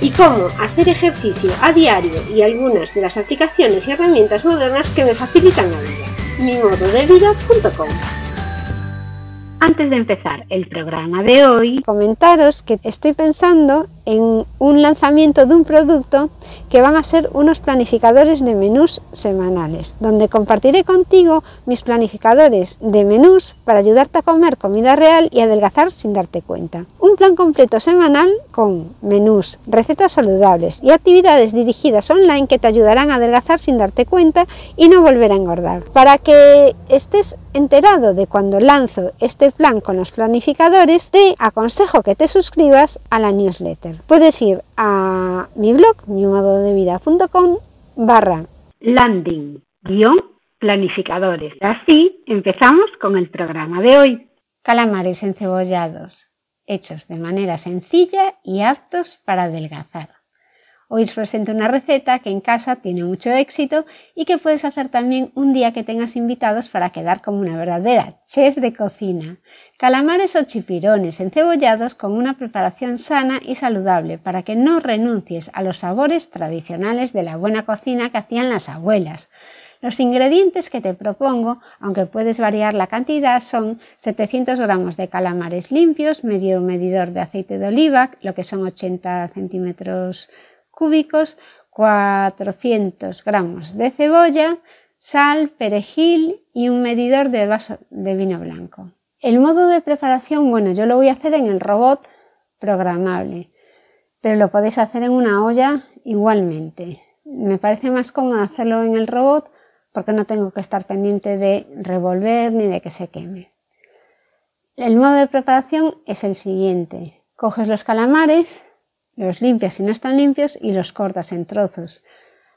y cómo hacer ejercicio a diario y algunas de las aplicaciones y herramientas modernas que me facilitan la vida. mimododevida.com antes de empezar el programa de hoy, comentaros que estoy pensando en un lanzamiento de un producto que van a ser unos planificadores de menús semanales, donde compartiré contigo mis planificadores de menús para ayudarte a comer comida real y adelgazar sin darte cuenta. Un plan completo semanal con menús, recetas saludables y actividades dirigidas online que te ayudarán a adelgazar sin darte cuenta y no volver a engordar. Para que estés enterado de cuando lanzo este plan con los planificadores, te aconsejo que te suscribas a la newsletter. Puedes ir a mi blog, mimododevida.com barra landing guion planificadores. Así empezamos con el programa de hoy. Calamares encebollados, hechos de manera sencilla y aptos para adelgazar. Hoy os presento una receta que en casa tiene mucho éxito y que puedes hacer también un día que tengas invitados para quedar como una verdadera chef de cocina. Calamares o chipirones encebollados con una preparación sana y saludable para que no renuncies a los sabores tradicionales de la buena cocina que hacían las abuelas. Los ingredientes que te propongo, aunque puedes variar la cantidad, son 700 gramos de calamares limpios, medio medidor de aceite de oliva, lo que son 80 centímetros cúbicos, 400 gramos de cebolla, sal, perejil y un medidor de vaso de vino blanco. El modo de preparación, bueno, yo lo voy a hacer en el robot programable, pero lo podéis hacer en una olla igualmente. Me parece más cómodo hacerlo en el robot porque no tengo que estar pendiente de revolver ni de que se queme. El modo de preparación es el siguiente. Coges los calamares, los limpias si no están limpios y los cortas en trozos.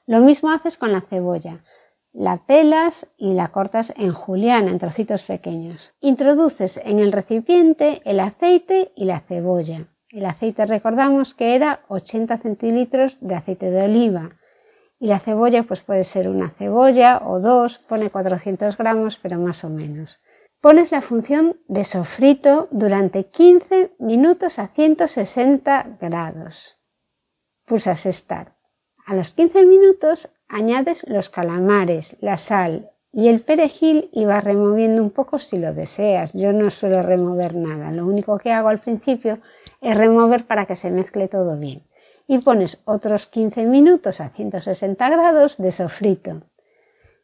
Lo mismo haces con la cebolla. La pelas y la cortas en juliana, en trocitos pequeños. Introduces en el recipiente el aceite y la cebolla. El aceite recordamos que era 80 centilitros de aceite de oliva. Y la cebolla pues puede ser una cebolla o dos, pone 400 gramos, pero más o menos. Pones la función de sofrito durante 15 minutos a 160 grados. Pulsas Start. A los 15 minutos añades los calamares, la sal y el perejil y vas removiendo un poco si lo deseas. Yo no suelo remover nada. Lo único que hago al principio es remover para que se mezcle todo bien. Y pones otros 15 minutos a 160 grados de sofrito.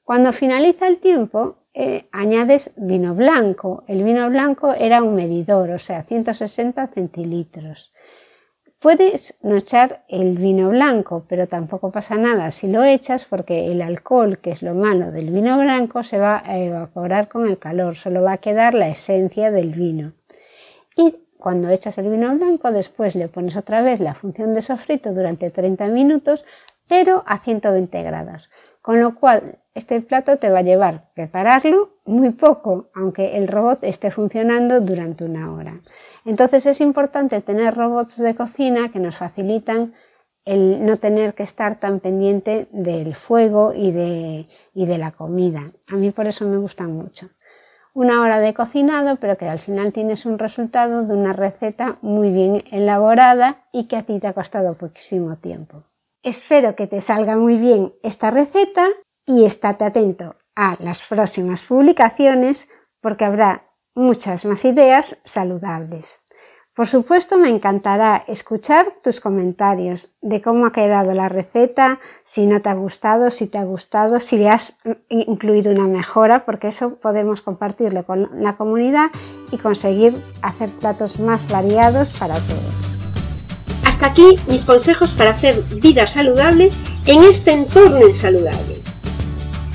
Cuando finaliza el tiempo, eh, añades vino blanco. El vino blanco era un medidor, o sea, 160 centilitros. Puedes no echar el vino blanco, pero tampoco pasa nada si lo echas porque el alcohol, que es lo malo del vino blanco, se va a evaporar con el calor, solo va a quedar la esencia del vino. Y cuando echas el vino blanco, después le pones otra vez la función de sofrito durante 30 minutos, pero a 120 grados. Con lo cual, este plato te va a llevar prepararlo muy poco, aunque el robot esté funcionando durante una hora. Entonces es importante tener robots de cocina que nos facilitan el no tener que estar tan pendiente del fuego y de, y de la comida. A mí por eso me gustan mucho. Una hora de cocinado, pero que al final tienes un resultado de una receta muy bien elaborada y que a ti te ha costado poquísimo tiempo. Espero que te salga muy bien esta receta y estate atento a las próximas publicaciones porque habrá muchas más ideas saludables. Por supuesto, me encantará escuchar tus comentarios de cómo ha quedado la receta, si no te ha gustado, si te ha gustado, si le has incluido una mejora, porque eso podemos compartirlo con la comunidad y conseguir hacer platos más variados para todos. Hasta aquí mis consejos para hacer vida saludable en este entorno insaludable.